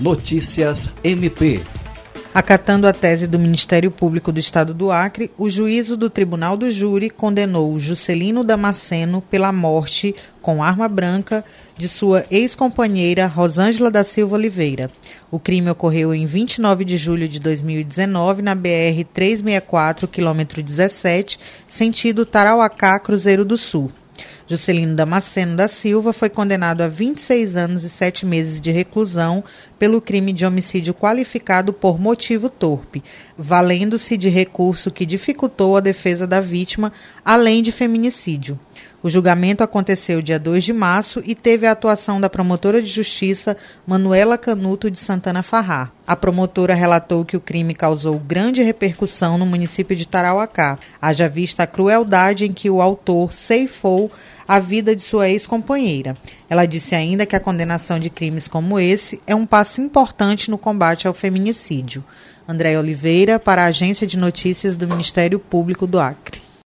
Notícias MP. Acatando a tese do Ministério Público do Estado do Acre, o juízo do Tribunal do Júri condenou Juscelino Damasceno pela morte com arma branca de sua ex-companheira Rosângela da Silva Oliveira. O crime ocorreu em 29 de julho de 2019 na BR 364, quilômetro 17, sentido Tarauacá, Cruzeiro do Sul. Juscelino Damasceno da Silva foi condenado a 26 anos e 7 meses de reclusão pelo crime de homicídio qualificado por motivo torpe, valendo-se de recurso que dificultou a defesa da vítima, além de feminicídio. O julgamento aconteceu dia 2 de março e teve a atuação da promotora de justiça Manuela Canuto de Santana Farrar. A promotora relatou que o crime causou grande repercussão no município de Tarauacá, haja vista a crueldade em que o autor ceifou a vida de sua ex-companheira. Ela disse ainda que a condenação de crimes como esse é um passo importante no combate ao feminicídio. André Oliveira, para a Agência de Notícias do Ministério Público do Acre.